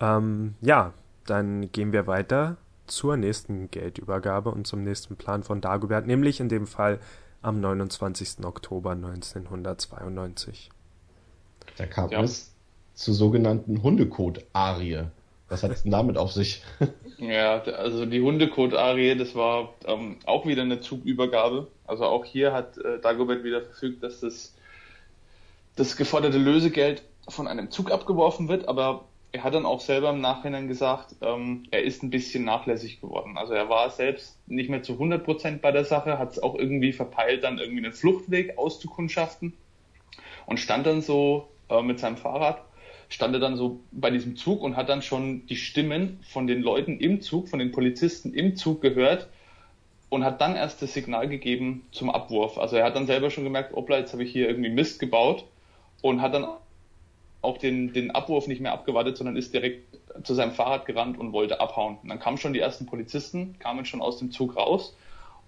Ähm, ja, dann gehen wir weiter zur nächsten Geldübergabe und zum nächsten Plan von Dagobert, nämlich in dem Fall am 29. Oktober 1992. Da kam ja. es zur sogenannten Hundekot-Arie. Was hat es denn damit auf sich? ja, also die Hundekot-Arie, das war ähm, auch wieder eine Zugübergabe. Also auch hier hat äh, Dagobert wieder verfügt, dass das, das geforderte Lösegeld von einem Zug abgeworfen wird, aber er hat dann auch selber im Nachhinein gesagt, ähm, er ist ein bisschen nachlässig geworden. Also er war selbst nicht mehr zu 100 Prozent bei der Sache, hat es auch irgendwie verpeilt, dann irgendwie einen Fluchtweg auszukundschaften und stand dann so äh, mit seinem Fahrrad stand er dann so bei diesem Zug und hat dann schon die Stimmen von den Leuten im Zug, von den Polizisten im Zug gehört und hat dann erst das Signal gegeben zum Abwurf. Also er hat dann selber schon gemerkt, opla, jetzt habe ich hier irgendwie Mist gebaut und hat dann auch den, den Abwurf nicht mehr abgewartet, sondern ist direkt zu seinem Fahrrad gerannt und wollte abhauen. Und dann kamen schon die ersten Polizisten, kamen schon aus dem Zug raus.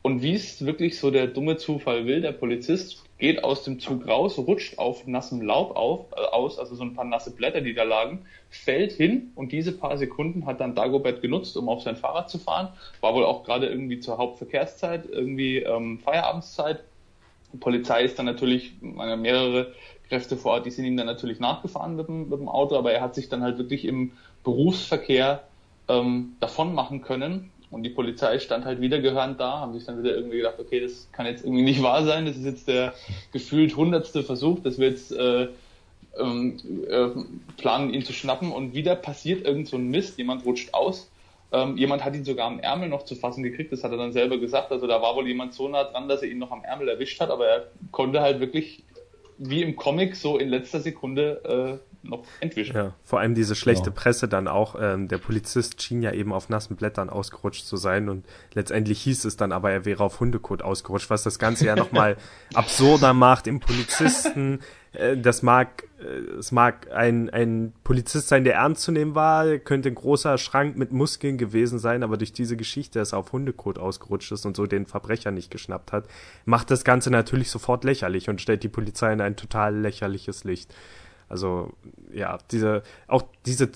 Und wie es wirklich so der dumme Zufall will, der Polizist geht aus dem Zug raus, rutscht auf nassem Laub auf, äh, aus, also so ein paar nasse Blätter, die da lagen, fällt hin und diese paar Sekunden hat dann Dagobert genutzt, um auf sein Fahrrad zu fahren. War wohl auch gerade irgendwie zur Hauptverkehrszeit, irgendwie ähm, Feierabendszeit. Die Polizei ist dann natürlich, mehrere Kräfte vor Ort, die sind ihm dann natürlich nachgefahren mit dem, mit dem Auto, aber er hat sich dann halt wirklich im Berufsverkehr ähm, davon machen können. Und die Polizei stand halt wieder gehörend da, haben sich dann wieder irgendwie gedacht, okay, das kann jetzt irgendwie nicht wahr sein, das ist jetzt der gefühlt hundertste Versuch, dass wir jetzt äh, ähm, äh, planen, ihn zu schnappen. Und wieder passiert irgend so ein Mist, jemand rutscht aus, ähm, jemand hat ihn sogar am Ärmel noch zu fassen gekriegt, das hat er dann selber gesagt, also da war wohl jemand so nah dran, dass er ihn noch am Ärmel erwischt hat, aber er konnte halt wirklich wie im Comic so in letzter Sekunde äh, noch entwischen. Ja, vor allem diese schlechte ja. Presse dann auch. Ähm, der Polizist schien ja eben auf nassen Blättern ausgerutscht zu sein und letztendlich hieß es dann aber, er wäre auf Hundekot ausgerutscht, was das Ganze ja nochmal absurder macht im Polizisten. Äh, das mag, es mag ein, ein Polizist sein, der ernst zu nehmen war, könnte ein großer Schrank mit Muskeln gewesen sein, aber durch diese Geschichte, dass er auf Hundekot ausgerutscht ist und so den Verbrecher nicht geschnappt hat, macht das Ganze natürlich sofort lächerlich und stellt die Polizei in ein total lächerliches Licht. Also ja, diese auch diese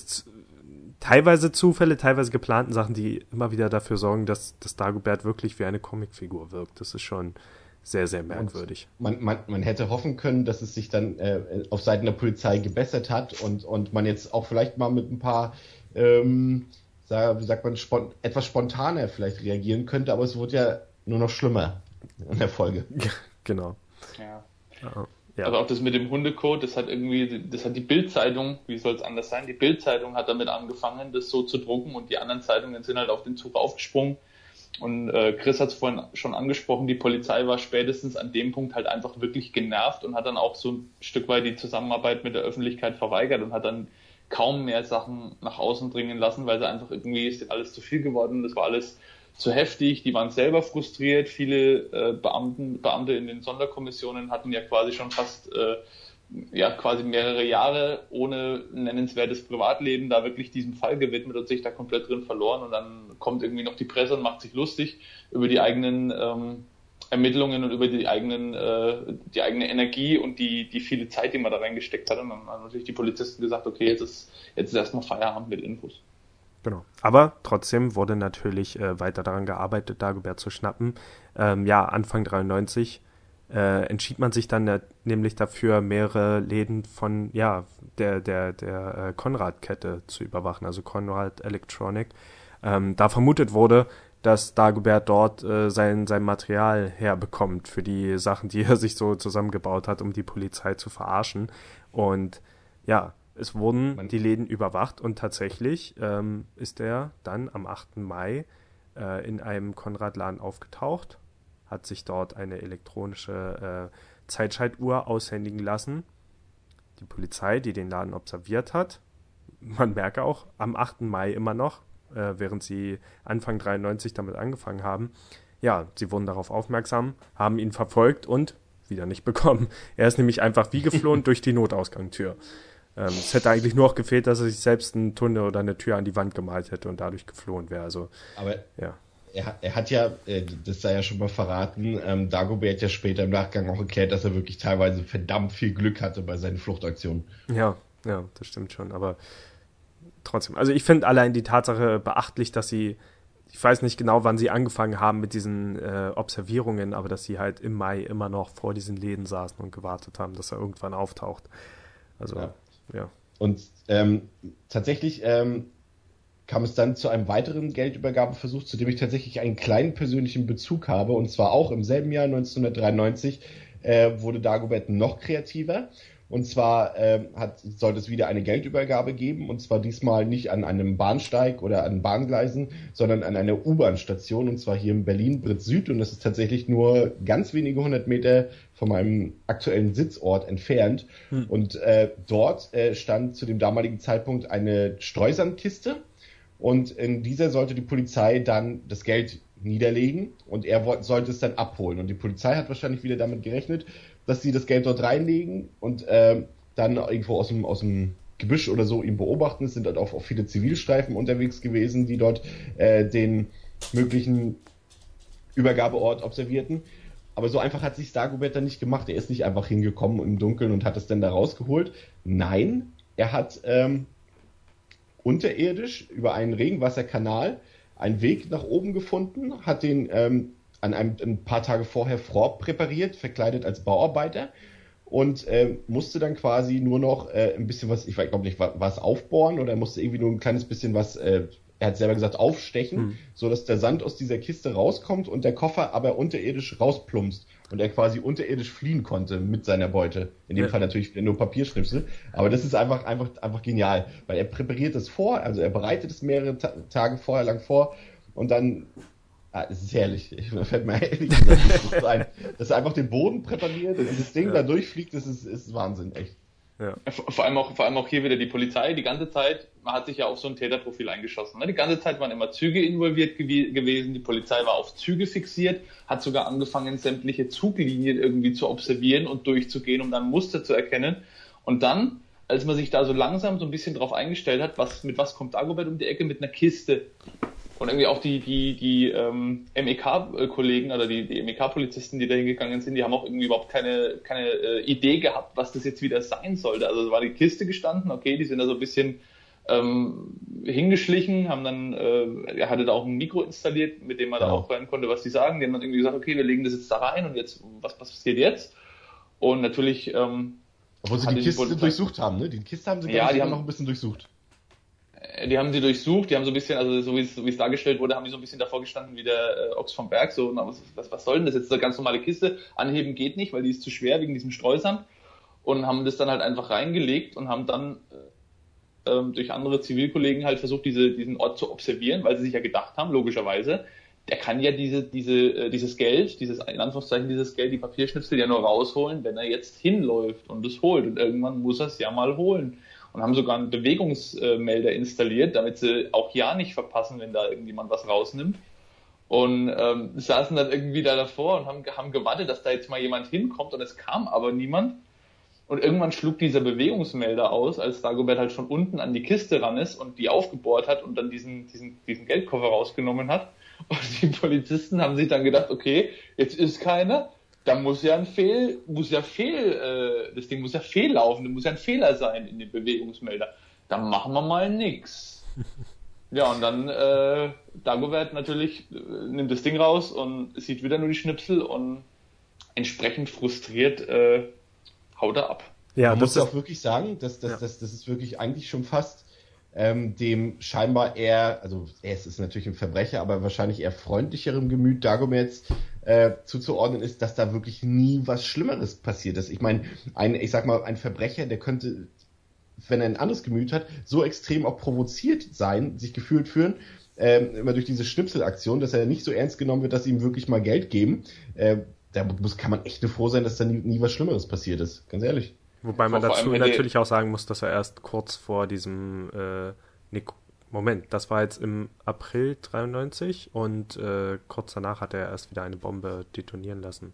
teilweise Zufälle, teilweise geplanten Sachen, die immer wieder dafür sorgen, dass, dass Dagobert wirklich wie eine Comicfigur wirkt. Das ist schon sehr, sehr merkwürdig. Man, man, man hätte hoffen können, dass es sich dann äh, auf Seiten der Polizei gebessert hat und, und man jetzt auch vielleicht mal mit ein paar, ähm, sag, wie sagt man, spont etwas spontaner vielleicht reagieren könnte, aber es wurde ja nur noch schlimmer in der Folge. genau. Ja. ja. Ja. Also auch das mit dem Hundecode, das hat irgendwie, das hat die Bildzeitung, wie soll es anders sein? Die Bildzeitung hat damit angefangen, das so zu drucken und die anderen Zeitungen sind halt auf den Zug aufgesprungen. Und äh, Chris hat es vorhin schon angesprochen, die Polizei war spätestens an dem Punkt halt einfach wirklich genervt und hat dann auch so ein Stück weit die Zusammenarbeit mit der Öffentlichkeit verweigert und hat dann kaum mehr Sachen nach außen dringen lassen, weil sie einfach irgendwie ist alles zu viel geworden, das war alles zu heftig, die waren selber frustriert. Viele äh, Beamten, Beamte in den Sonderkommissionen hatten ja quasi schon fast äh, ja quasi mehrere Jahre ohne nennenswertes Privatleben da wirklich diesem Fall gewidmet und sich da komplett drin verloren und dann kommt irgendwie noch die Presse und macht sich lustig über die eigenen ähm, Ermittlungen und über die eigenen äh, die eigene Energie und die die viele Zeit, die man da reingesteckt hat und dann haben natürlich die Polizisten gesagt, okay, jetzt ist jetzt ist erstmal Feierabend mit Infos. Genau. Aber trotzdem wurde natürlich äh, weiter daran gearbeitet, Dagobert zu schnappen. Ähm, ja, Anfang 93 äh, entschied man sich dann nämlich dafür, mehrere Läden von ja der der der äh, Konrad-Kette zu überwachen, also Konrad Electronic. Ähm, da vermutet wurde, dass Dagobert dort äh, sein sein Material herbekommt für die Sachen, die er sich so zusammengebaut hat, um die Polizei zu verarschen. Und ja, es wurden Man die Läden überwacht und tatsächlich ähm, ist er dann am 8. Mai äh, in einem Konradladen aufgetaucht, hat sich dort eine elektronische äh, Zeitschaltuhr aushändigen lassen. Die Polizei, die den Laden observiert hat, man merke auch am 8. Mai immer noch, äh, während sie Anfang 93 damit angefangen haben, ja, sie wurden darauf aufmerksam, haben ihn verfolgt und wieder nicht bekommen. Er ist nämlich einfach wie geflohen durch die Notausgangstür. Ähm, es hätte eigentlich nur noch gefehlt, dass er sich selbst einen Tunnel oder eine Tür an die Wand gemalt hätte und dadurch geflohen wäre. Also, Aber ja. Er, er hat ja, äh, das sei ja schon mal verraten, ähm, Dagobert hat ja später im Nachgang auch erklärt, dass er wirklich teilweise verdammt viel Glück hatte bei seinen Fluchtaktionen. Ja, ja, das stimmt schon. Aber trotzdem, also ich finde allein die Tatsache beachtlich, dass sie, ich weiß nicht genau, wann sie angefangen haben mit diesen äh, Observierungen, aber dass sie halt im Mai immer noch vor diesen Läden saßen und gewartet haben, dass er irgendwann auftaucht. Also ja. Ja. Und ähm, tatsächlich ähm, kam es dann zu einem weiteren Geldübergabeversuch, zu dem ich tatsächlich einen kleinen persönlichen Bezug habe. Und zwar auch im selben Jahr 1993 äh, wurde Dagobert noch kreativer. Und zwar äh, hat, sollte es wieder eine Geldübergabe geben, und zwar diesmal nicht an einem Bahnsteig oder an Bahngleisen, sondern an einer U-Bahn-Station, und zwar hier in Berlin, Brit Süd. Und das ist tatsächlich nur ganz wenige hundert Meter von meinem aktuellen Sitzort entfernt. Hm. Und äh, dort äh, stand zu dem damaligen Zeitpunkt eine Streusandkiste. Und in dieser sollte die Polizei dann das Geld niederlegen und er sollte es dann abholen. Und die Polizei hat wahrscheinlich wieder damit gerechnet, dass sie das Geld dort reinlegen und äh, dann irgendwo aus dem, aus dem Gebüsch oder so ihn beobachten. Es sind dort auch, auch viele Zivilstreifen unterwegs gewesen, die dort äh, den möglichen Übergabeort observierten. Aber so einfach hat sich Dagobert dann nicht gemacht. Er ist nicht einfach hingekommen im Dunkeln und hat es dann da rausgeholt. Nein, er hat ähm, unterirdisch über einen Regenwasserkanal einen Weg nach oben gefunden, hat den ähm, an einem ein paar Tage vorher vorpräpariert, verkleidet als Bauarbeiter und äh, musste dann quasi nur noch äh, ein bisschen was, ich glaube nicht, was aufbohren oder musste irgendwie nur ein kleines bisschen was, äh, er hat selber gesagt, aufstechen, hm. so dass der Sand aus dieser Kiste rauskommt und der Koffer aber unterirdisch rausplumpst und er quasi unterirdisch fliehen konnte mit seiner Beute. In dem ja. Fall natürlich nur Papierschnipsel, aber das ist einfach einfach einfach genial, weil er präpariert es vor, also er bereitet es mehrere Ta Tage vorher lang vor und dann Ah, es ist herrlich. Ich, fällt mir ehrlich gesagt das ein. Dass er einfach den Boden präpariert und das Ding ja. da durchfliegt, das ist, ist Wahnsinn, echt. Ja. Vor, allem auch, vor allem auch hier wieder die Polizei, die ganze Zeit, man hat sich ja auf so ein Täterprofil eingeschossen. Ne? Die ganze Zeit waren immer Züge involviert gew gewesen, die Polizei war auf Züge fixiert, hat sogar angefangen, sämtliche Zuglinien irgendwie zu observieren und durchzugehen, um dann Muster zu erkennen. Und dann, als man sich da so langsam so ein bisschen drauf eingestellt hat, was, mit was kommt Agobert um die Ecke? Mit einer Kiste. Und irgendwie auch die, die, die ähm, MEK-Kollegen oder die, die MEK-Polizisten, die da hingegangen sind, die haben auch irgendwie überhaupt keine, keine äh, Idee gehabt, was das jetzt wieder sein sollte. Also war die Kiste gestanden, okay, die sind da so ein bisschen ähm, hingeschlichen, haben dann, äh, er hatte da auch ein Mikro installiert, mit dem man ja. da auch hören konnte, was die sagen. Die haben dann irgendwie gesagt, okay, wir legen das jetzt da rein und jetzt, was, was passiert jetzt? Und natürlich, ähm, obwohl sie die Kiste durchsucht haben, ne? Die Kiste haben sie ja, die haben noch ein bisschen durchsucht. Äh, die haben sie durchsucht, die haben so ein bisschen, also so wie es, so wie es dargestellt wurde, haben die so ein bisschen davor gestanden wie der äh, Ochs vom Berg, so, na, was, was, soll denn das? Jetzt, eine ganz normale Kiste, anheben geht nicht, weil die ist zu schwer wegen diesem Streusand. Und haben das dann halt einfach reingelegt und haben dann äh, ähm, durch andere Zivilkollegen halt versucht, diese, diesen Ort zu observieren, weil sie sich ja gedacht haben, logischerweise, der kann ja diese, diese, äh, dieses Geld, dieses, in Anführungszeichen dieses Geld, die Papierschnipsel ja nur rausholen, wenn er jetzt hinläuft und es holt. Und irgendwann muss er es ja mal holen und haben sogar einen Bewegungsmelder installiert, damit sie auch ja nicht verpassen, wenn da irgendjemand was rausnimmt. Und ähm, saßen dann irgendwie da davor und haben, haben gewartet, dass da jetzt mal jemand hinkommt und es kam aber niemand. Und irgendwann schlug dieser Bewegungsmelder aus, als Dagobert halt schon unten an die Kiste ran ist und die aufgebohrt hat und dann diesen, diesen, diesen Geldkoffer rausgenommen hat. Und die Polizisten haben sich dann gedacht, okay, jetzt ist keiner, da muss ja ein Fehl, muss ja Fehl, äh, das Ding muss ja fehllaufen, da muss ja ein Fehler sein in dem Bewegungsmelder. Dann machen wir mal nix. Ja, und dann äh, Dagobert natürlich äh, nimmt das Ding raus und sieht wieder nur die Schnipsel und entsprechend frustriert äh, haut er ab. Ja, Man muss auch wirklich sagen, dass, dass, ja. dass, das ist wirklich eigentlich schon fast ähm, dem scheinbar eher, also er ist natürlich ein Verbrecher, aber wahrscheinlich eher freundlicherem Gemüt Dagoberts äh, zuzuordnen ist, dass da wirklich nie was Schlimmeres passiert ist. Ich meine, ein, ich sag mal, ein Verbrecher, der könnte, wenn er ein anderes Gemüt hat, so extrem auch provoziert sein, sich gefühlt fühlen, äh, immer durch diese Schnipselaktion, dass er nicht so ernst genommen wird, dass sie ihm wirklich mal Geld geben. Äh, da muss, kann man echt nur froh sein, dass da nie, nie was Schlimmeres passiert ist. Ganz ehrlich. Wobei man dazu natürlich auch sagen muss, dass er erst kurz vor diesem äh, Nick Moment, das war jetzt im April 93 und äh, kurz danach hat er erst wieder eine Bombe detonieren lassen.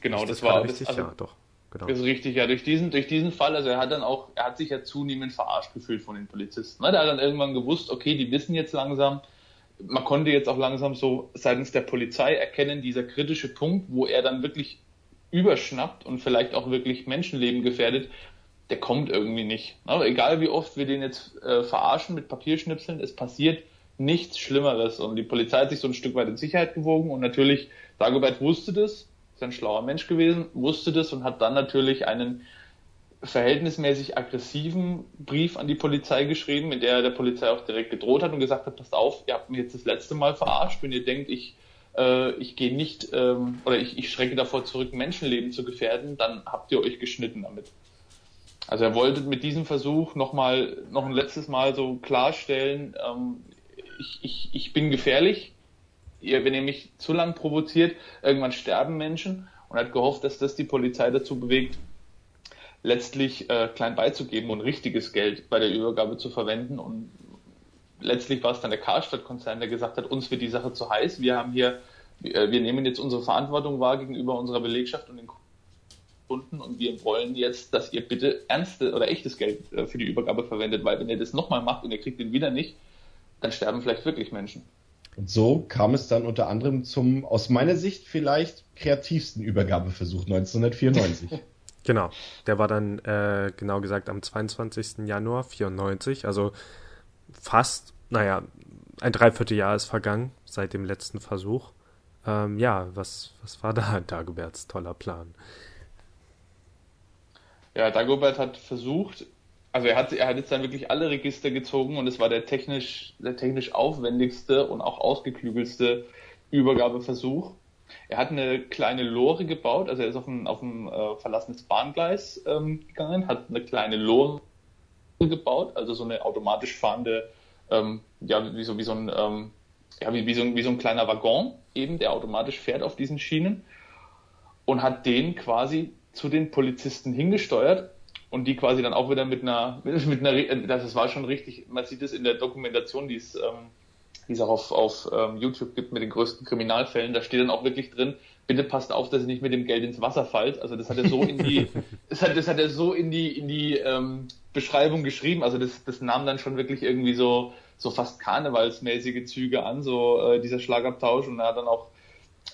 Genau, das, das war richtig, also, ja, doch. Genau. Das ist richtig, ja, durch diesen, durch diesen Fall, also er hat dann auch, er hat sich ja zunehmend verarscht gefühlt von den Polizisten. Ne? Der hat dann irgendwann gewusst, okay, die wissen jetzt langsam, man konnte jetzt auch langsam so seitens der Polizei erkennen, dieser kritische Punkt, wo er dann wirklich überschnappt und vielleicht auch wirklich Menschenleben gefährdet, der kommt irgendwie nicht. Aber egal wie oft wir den jetzt äh, verarschen mit Papierschnipseln, es passiert nichts Schlimmeres. Und die Polizei hat sich so ein Stück weit in Sicherheit gewogen und natürlich, Dagobert wusste das, ist ein schlauer Mensch gewesen, wusste das und hat dann natürlich einen verhältnismäßig aggressiven Brief an die Polizei geschrieben, mit der er der Polizei auch direkt gedroht hat und gesagt hat, passt auf, ihr habt mich jetzt das letzte Mal verarscht, wenn ihr denkt, ich äh, ich gehe nicht ähm, oder ich, ich schrecke davor zurück, Menschenleben zu gefährden, dann habt ihr euch geschnitten damit. Also er wollte mit diesem Versuch nochmal, noch ein letztes Mal so klarstellen, ähm, ich, ich, ich bin gefährlich, ihr, wenn ihr mich zu lang provoziert, irgendwann sterben Menschen und hat gehofft, dass das die Polizei dazu bewegt, letztlich äh, klein beizugeben und richtiges Geld bei der Übergabe zu verwenden. Und letztlich war es dann der Karstadt-Konzern, der gesagt hat, uns wird die Sache zu heiß. Wir haben hier, äh, wir nehmen jetzt unsere Verantwortung wahr gegenüber unserer Belegschaft und den Kunden und wir wollen jetzt, dass ihr bitte ernste oder echtes Geld äh, für die Übergabe verwendet, weil wenn ihr das nochmal macht und ihr kriegt den wieder nicht, dann sterben vielleicht wirklich Menschen. Und so kam es dann unter anderem zum, aus meiner Sicht vielleicht kreativsten Übergabeversuch 1994. Genau, der war dann äh, genau gesagt am 22. Januar 94, also fast, naja, ein Dreivierteljahr ist vergangen seit dem letzten Versuch. Ähm, ja, was, was war da Dagoberts toller Plan? Ja, Dagobert hat versucht, also er hat, er hat jetzt dann wirklich alle Register gezogen und es war der technisch, der technisch aufwendigste und auch ausgeklügelste Übergabeversuch. Er hat eine kleine Lore gebaut, also er ist auf ein, auf ein äh, verlassenes Bahngleis ähm, gegangen, hat eine kleine Lore gebaut, also so eine automatisch fahrende, ähm, ja, wie so, wie so ein, ähm, ja, wie, wie, so ein, wie so ein kleiner Waggon eben, der automatisch fährt auf diesen Schienen und hat den quasi zu den Polizisten hingesteuert und die quasi dann auch wieder mit einer, mit einer, das war schon richtig, man sieht es in der Dokumentation, die es, ähm, die es auch auf, auf ähm, YouTube gibt mit den größten Kriminalfällen, da steht dann auch wirklich drin, bitte passt auf, dass ihr nicht mit dem Geld ins Wasser fallt. Also das hat er so in die, das hat, das hat er so in die, in die ähm, Beschreibung geschrieben. Also das, das nahm dann schon wirklich irgendwie so, so fast karnevalsmäßige Züge an, so äh, dieser Schlagabtausch und er hat dann auch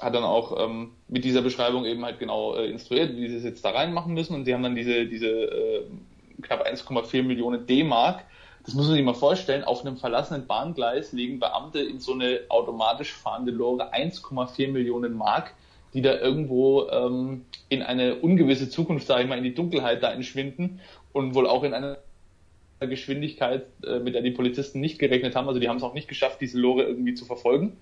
hat dann auch ähm, mit dieser Beschreibung eben halt genau äh, instruiert, wie sie es jetzt da reinmachen müssen. Und sie haben dann diese, diese äh, knapp 1,4 Millionen D-Mark, das muss man sich mal vorstellen, auf einem verlassenen Bahngleis legen Beamte in so eine automatisch fahrende Lore 1,4 Millionen Mark, die da irgendwo ähm, in eine ungewisse Zukunft, sage ich mal, in die Dunkelheit da entschwinden und wohl auch in einer Geschwindigkeit, äh, mit der die Polizisten nicht gerechnet haben. Also die haben es auch nicht geschafft, diese Lore irgendwie zu verfolgen.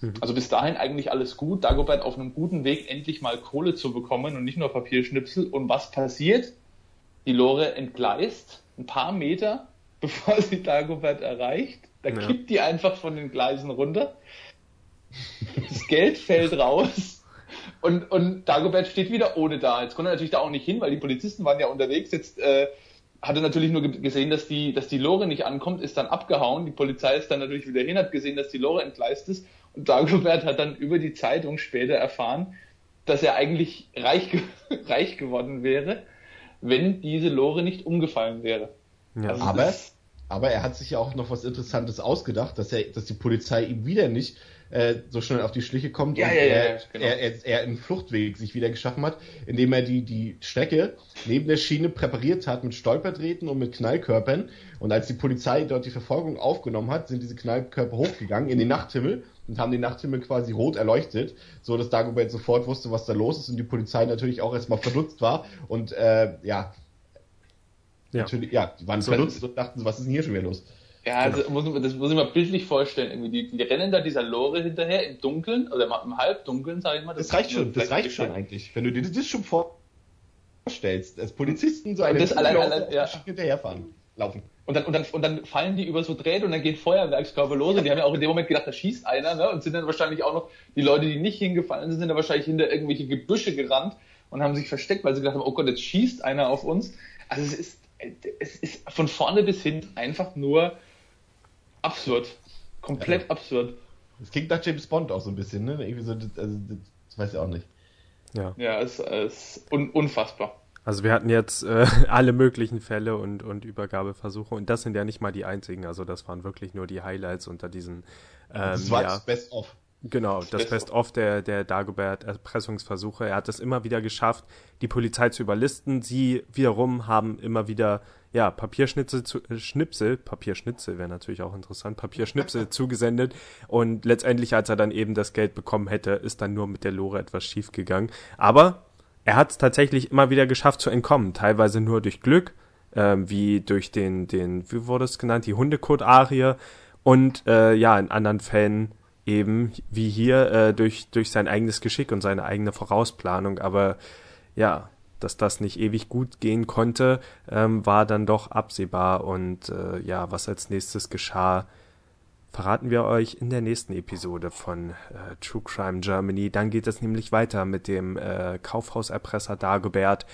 Mhm. Also bis dahin eigentlich alles gut. Dagobert auf einem guten Weg, endlich mal Kohle zu bekommen und nicht nur Papierschnipsel. Und was passiert? Die Lore entgleist ein paar Meter, bevor sie Dagobert erreicht. Da ja. kippt die einfach von den Gleisen runter. Das Geld fällt raus. Und, und Dagobert steht wieder ohne da. Jetzt konnte er natürlich da auch nicht hin, weil die Polizisten waren ja unterwegs. Jetzt äh, hat er natürlich nur gesehen, dass die, dass die Lore nicht ankommt, ist dann abgehauen. Die Polizei ist dann natürlich wieder hin, hat gesehen, dass die Lore entgleist ist und Dagobert hat dann über die Zeitung später erfahren, dass er eigentlich reich, reich geworden wäre, wenn diese Lore nicht umgefallen wäre. Ja. Also aber, aber er hat sich ja auch noch was Interessantes ausgedacht, dass er, dass die Polizei ihm wieder nicht äh, so schnell auf die Schliche kommt ja, und ja, er, ja, genau. er, er, er einen Fluchtweg sich wieder geschaffen hat, indem er die, die Strecke neben der Schiene präpariert hat mit Stolperdrähten und mit Knallkörpern. Und als die Polizei dort die Verfolgung aufgenommen hat, sind diese Knallkörper hochgegangen in den Nachthimmel und haben den Nachthimmel quasi rot erleuchtet, so dass Dagobert sofort wusste, was da los ist und die Polizei natürlich auch erstmal verdutzt war und äh, ja, ja. natürlich, ja, die waren verdutzt und dachten, was ist denn hier schon wieder los? Ja, also muss, das muss ich mal bildlich vorstellen. Irgendwie die, die rennen da dieser Lore hinterher im Dunkeln oder im Halbdunkeln, sag ich mal. Das, das reicht schon, das reicht schon eigentlich. Wenn du dir das schon vorstellst, als Polizisten so eine das allein, allein, ja. hinterherfahren, laufen. Und dann, und, dann, und dann fallen die über so Drähte und dann gehen Feuerwerkskörper los und die haben ja auch in dem Moment gedacht, da schießt einer, ne? Und sind dann wahrscheinlich auch noch, die Leute, die nicht hingefallen sind, sind dann wahrscheinlich hinter irgendwelche Gebüsche gerannt und haben sich versteckt, weil sie gedacht haben, oh Gott, jetzt schießt einer auf uns. Also es ist, es ist von vorne bis hin einfach nur absurd. Komplett ja. absurd. Es klingt nach James Bond auch so ein bisschen, ne? Irgendwie so, also, das weiß ich auch nicht. Ja. Ja, es ist un unfassbar. Also wir hatten jetzt äh, alle möglichen Fälle und, und Übergabeversuche und das sind ja nicht mal die einzigen. Also das waren wirklich nur die Highlights unter diesen. Ähm, das war ja, das Best-of. Genau, das Best-of der, der Dagobert-Erpressungsversuche. Er hat es immer wieder geschafft, die Polizei zu überlisten. Sie wiederum haben immer wieder ja, Papierschnitzel, zu, äh, Schnipsel, Papierschnitzel wäre natürlich auch interessant, Papierschnipsel zugesendet und letztendlich, als er dann eben das Geld bekommen hätte, ist dann nur mit der Lore etwas schief gegangen. Aber er hat es tatsächlich immer wieder geschafft zu entkommen, teilweise nur durch Glück, äh, wie durch den, den, wie wurde es genannt, die Hundekot-Arie und äh, ja, in anderen Fällen eben, wie hier, äh, durch, durch sein eigenes Geschick und seine eigene Vorausplanung. Aber ja, dass das nicht ewig gut gehen konnte, ähm, war dann doch absehbar. Und äh, ja, was als nächstes geschah, verraten wir euch in der nächsten Episode von äh, True Crime Germany. Dann geht es nämlich weiter mit dem äh, Kaufhauserpresser Dagobert.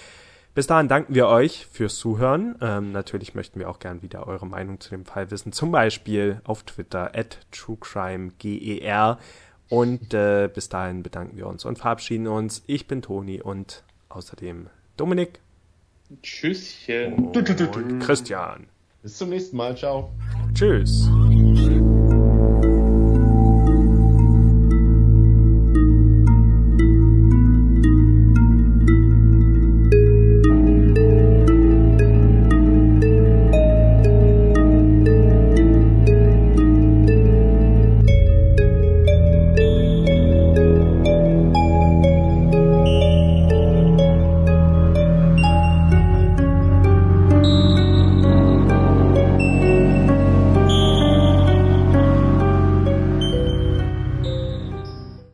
Bis dahin danken wir euch fürs Zuhören. Ähm, natürlich möchten wir auch gern wieder eure Meinung zu dem Fall wissen. Zum Beispiel auf Twitter at truecrimeger. Und äh, bis dahin bedanken wir uns und verabschieden uns. Ich bin Toni und außerdem Dominik. Tschüsschen. Und Christian. Bis zum nächsten Mal. Ciao. Tschüss.